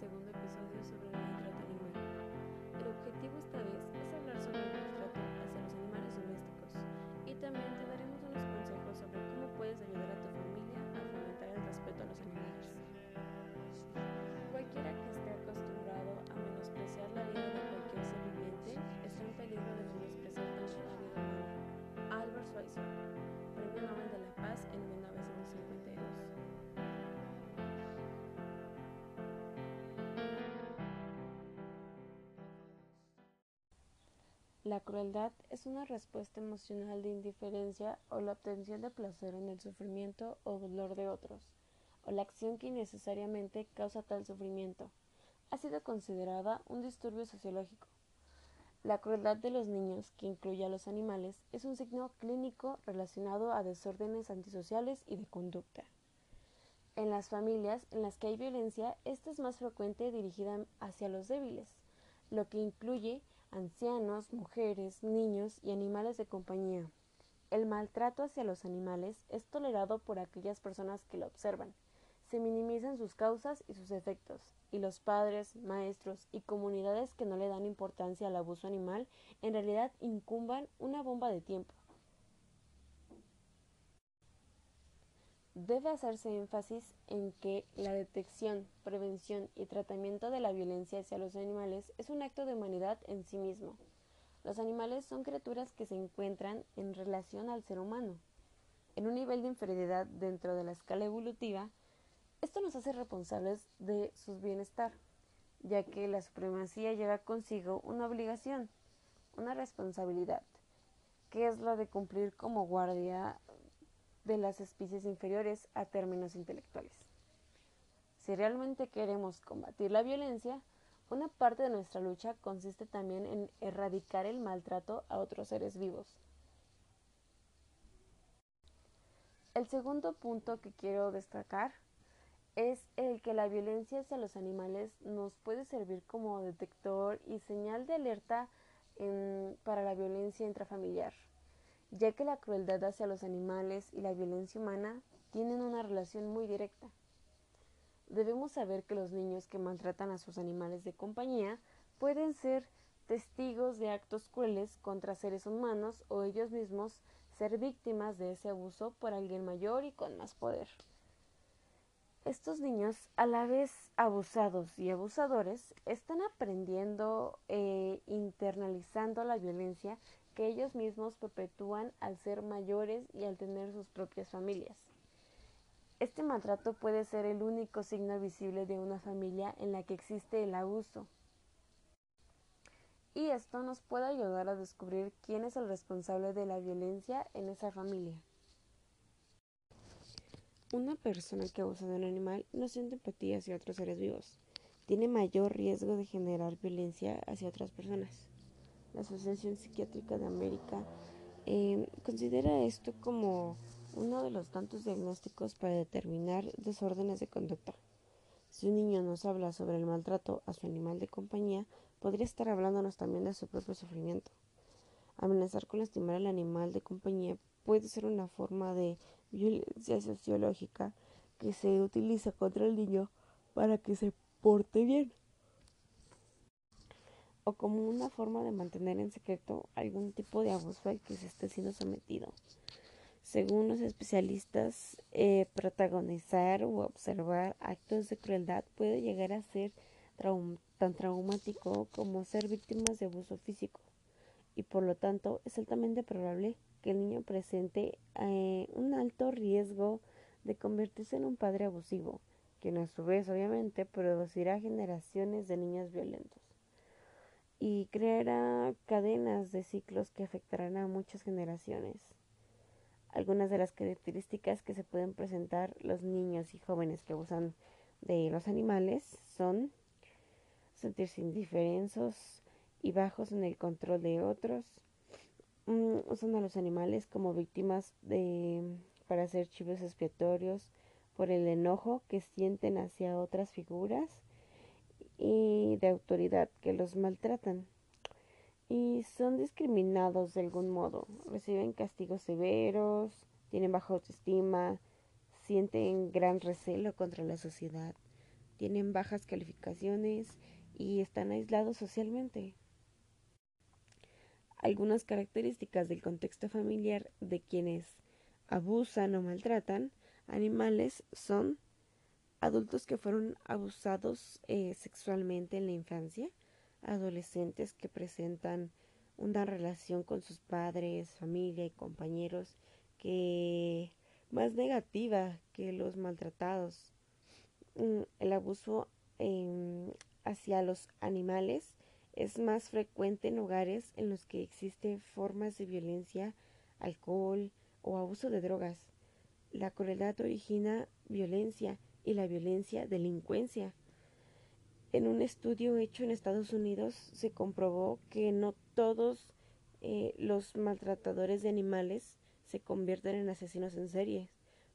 segundo episodio sobre La crueldad es una respuesta emocional de indiferencia o la obtención de placer en el sufrimiento o dolor de otros, o la acción que innecesariamente causa tal sufrimiento. Ha sido considerada un disturbio sociológico. La crueldad de los niños, que incluye a los animales, es un signo clínico relacionado a desórdenes antisociales y de conducta. En las familias en las que hay violencia, esta es más frecuente dirigida hacia los débiles, lo que incluye ancianos, mujeres, niños y animales de compañía. El maltrato hacia los animales es tolerado por aquellas personas que lo observan. Se minimizan sus causas y sus efectos, y los padres, maestros y comunidades que no le dan importancia al abuso animal en realidad incumban una bomba de tiempo. Debe hacerse énfasis en que la detección, prevención y tratamiento de la violencia hacia los animales es un acto de humanidad en sí mismo. Los animales son criaturas que se encuentran en relación al ser humano, en un nivel de inferioridad dentro de la escala evolutiva. Esto nos hace responsables de su bienestar, ya que la supremacía lleva consigo una obligación, una responsabilidad, que es la de cumplir como guardia de las especies inferiores a términos intelectuales. Si realmente queremos combatir la violencia, una parte de nuestra lucha consiste también en erradicar el maltrato a otros seres vivos. El segundo punto que quiero destacar es el que la violencia hacia los animales nos puede servir como detector y señal de alerta para la violencia intrafamiliar ya que la crueldad hacia los animales y la violencia humana tienen una relación muy directa. Debemos saber que los niños que maltratan a sus animales de compañía pueden ser testigos de actos crueles contra seres humanos o ellos mismos ser víctimas de ese abuso por alguien mayor y con más poder. Estos niños, a la vez abusados y abusadores, están aprendiendo e internalizando la violencia ellos mismos perpetúan al ser mayores y al tener sus propias familias. Este maltrato puede ser el único signo visible de una familia en la que existe el abuso. Y esto nos puede ayudar a descubrir quién es el responsable de la violencia en esa familia. Una persona que abusa de un animal no siente empatía hacia otros seres vivos. Tiene mayor riesgo de generar violencia hacia otras personas la Asociación Psiquiátrica de América, eh, considera esto como uno de los tantos diagnósticos para determinar desórdenes de conducta. Si un niño nos habla sobre el maltrato a su animal de compañía, podría estar hablándonos también de su propio sufrimiento. Amenazar con lastimar al animal de compañía puede ser una forma de violencia sociológica que se utiliza contra el niño para que se porte bien como una forma de mantener en secreto algún tipo de abuso al que se esté siendo sometido. Según los especialistas, eh, protagonizar o observar actos de crueldad puede llegar a ser tan traumático como ser víctimas de abuso físico y por lo tanto es altamente probable que el niño presente eh, un alto riesgo de convertirse en un padre abusivo, quien a su vez obviamente producirá generaciones de niños violentos y creará cadenas de ciclos que afectarán a muchas generaciones. Algunas de las características que se pueden presentar los niños y jóvenes que abusan de los animales son sentirse indiferensos y bajos en el control de otros, mm, usan a los animales como víctimas de, para hacer chivos expiatorios por el enojo que sienten hacia otras figuras y de autoridad que los maltratan y son discriminados de algún modo, reciben castigos severos, tienen baja autoestima, sienten gran recelo contra la sociedad, tienen bajas calificaciones y están aislados socialmente. Algunas características del contexto familiar de quienes abusan o maltratan animales son adultos que fueron abusados eh, sexualmente en la infancia, adolescentes que presentan una relación con sus padres, familia y compañeros que más negativa que los maltratados. Mm, el abuso em, hacia los animales es más frecuente en hogares en los que existen formas de violencia, alcohol o abuso de drogas. La crueldad origina violencia y la violencia delincuencia. En un estudio hecho en Estados Unidos se comprobó que no todos eh, los maltratadores de animales se convierten en asesinos en serie,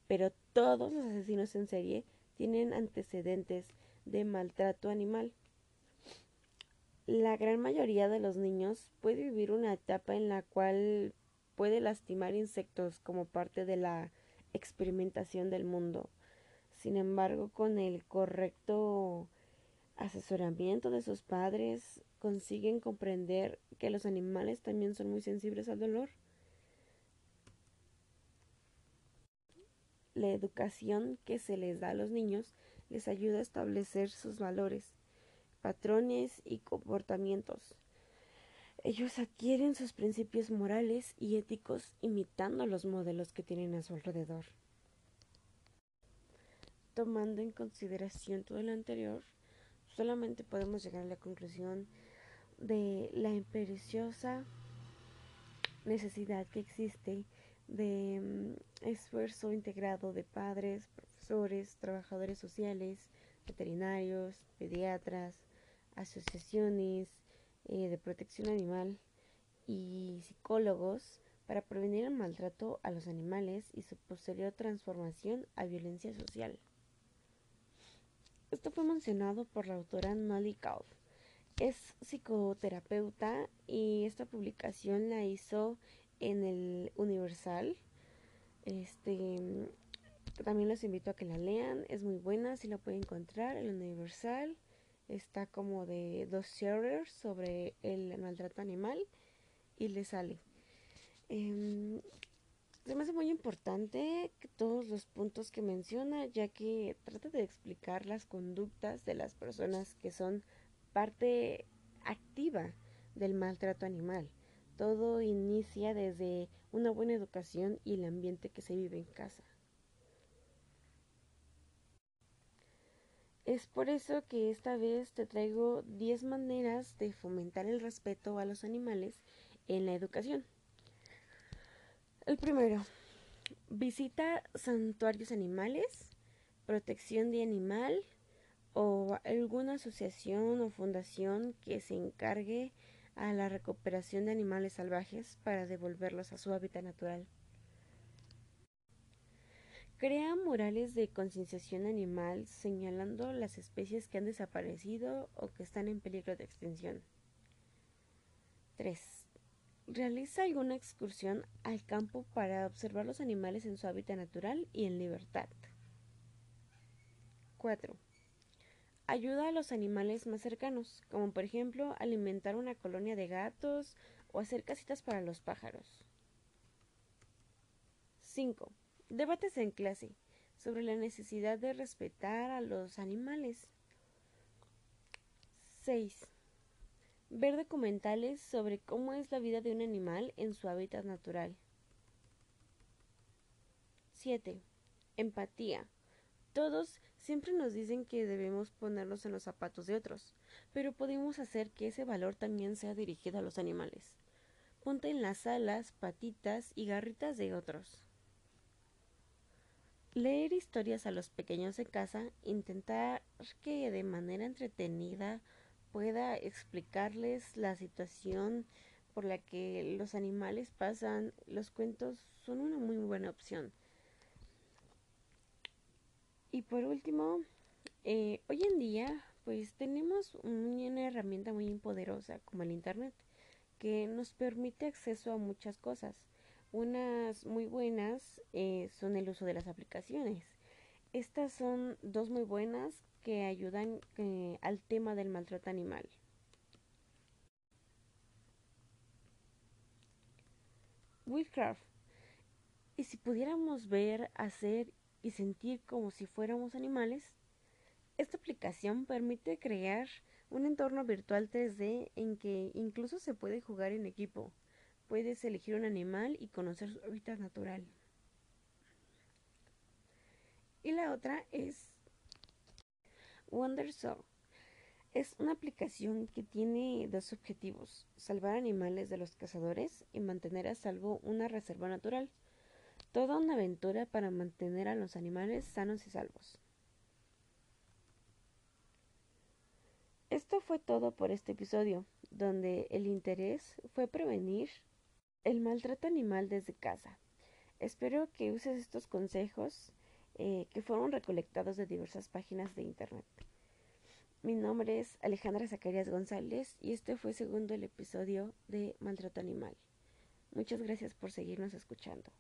pero todos los asesinos en serie tienen antecedentes de maltrato animal. La gran mayoría de los niños puede vivir una etapa en la cual puede lastimar insectos como parte de la experimentación del mundo. Sin embargo, con el correcto asesoramiento de sus padres, consiguen comprender que los animales también son muy sensibles al dolor. La educación que se les da a los niños les ayuda a establecer sus valores, patrones y comportamientos. Ellos adquieren sus principios morales y éticos imitando los modelos que tienen a su alrededor. Tomando en consideración todo lo anterior, solamente podemos llegar a la conclusión de la imperiosa necesidad que existe de mm, esfuerzo integrado de padres, profesores, trabajadores sociales, veterinarios, pediatras, asociaciones eh, de protección animal y psicólogos para prevenir el maltrato a los animales y su posterior transformación a violencia social. Esto fue mencionado por la autora Molly Kauf. Es psicoterapeuta y esta publicación la hizo en el Universal. Este también los invito a que la lean, es muy buena, si la pueden encontrar en el Universal. Está como de dos shares sobre el maltrato animal y le sale. Eh, se me hace muy importante todos los puntos que menciona, ya que trata de explicar las conductas de las personas que son parte activa del maltrato animal. Todo inicia desde una buena educación y el ambiente que se vive en casa. Es por eso que esta vez te traigo 10 maneras de fomentar el respeto a los animales en la educación. El primero, visita santuarios animales, protección de animal o alguna asociación o fundación que se encargue a la recuperación de animales salvajes para devolverlos a su hábitat natural. Crea murales de concienciación animal señalando las especies que han desaparecido o que están en peligro de extinción. 3. Realiza alguna excursión al campo para observar los animales en su hábitat natural y en libertad. 4. Ayuda a los animales más cercanos, como por ejemplo alimentar una colonia de gatos o hacer casitas para los pájaros. 5. Debates en clase sobre la necesidad de respetar a los animales. 6. Ver documentales sobre cómo es la vida de un animal en su hábitat natural. 7. Empatía. Todos siempre nos dicen que debemos ponernos en los zapatos de otros, pero podemos hacer que ese valor también sea dirigido a los animales. Ponte en las alas, patitas y garritas de otros. Leer historias a los pequeños de casa, intentar que de manera entretenida pueda explicarles la situación por la que los animales pasan, los cuentos son una muy buena opción. Y por último, eh, hoy en día pues tenemos una herramienta muy poderosa como el Internet que nos permite acceso a muchas cosas. Unas muy buenas eh, son el uso de las aplicaciones. Estas son dos muy buenas que ayudan eh, al tema del maltrato animal. Willcraft. ¿Y si pudiéramos ver, hacer y sentir como si fuéramos animales? Esta aplicación permite crear un entorno virtual 3D en que incluso se puede jugar en equipo. Puedes elegir un animal y conocer su hábitat natural. Y la otra es WonderSoul. Es una aplicación que tiene dos objetivos, salvar animales de los cazadores y mantener a salvo una reserva natural. Toda una aventura para mantener a los animales sanos y salvos. Esto fue todo por este episodio, donde el interés fue prevenir el maltrato animal desde casa. Espero que uses estos consejos eh, que fueron recolectados de diversas páginas de internet. Mi nombre es Alejandra Zacarías González y este fue segundo el episodio de Maltrato Animal. Muchas gracias por seguirnos escuchando.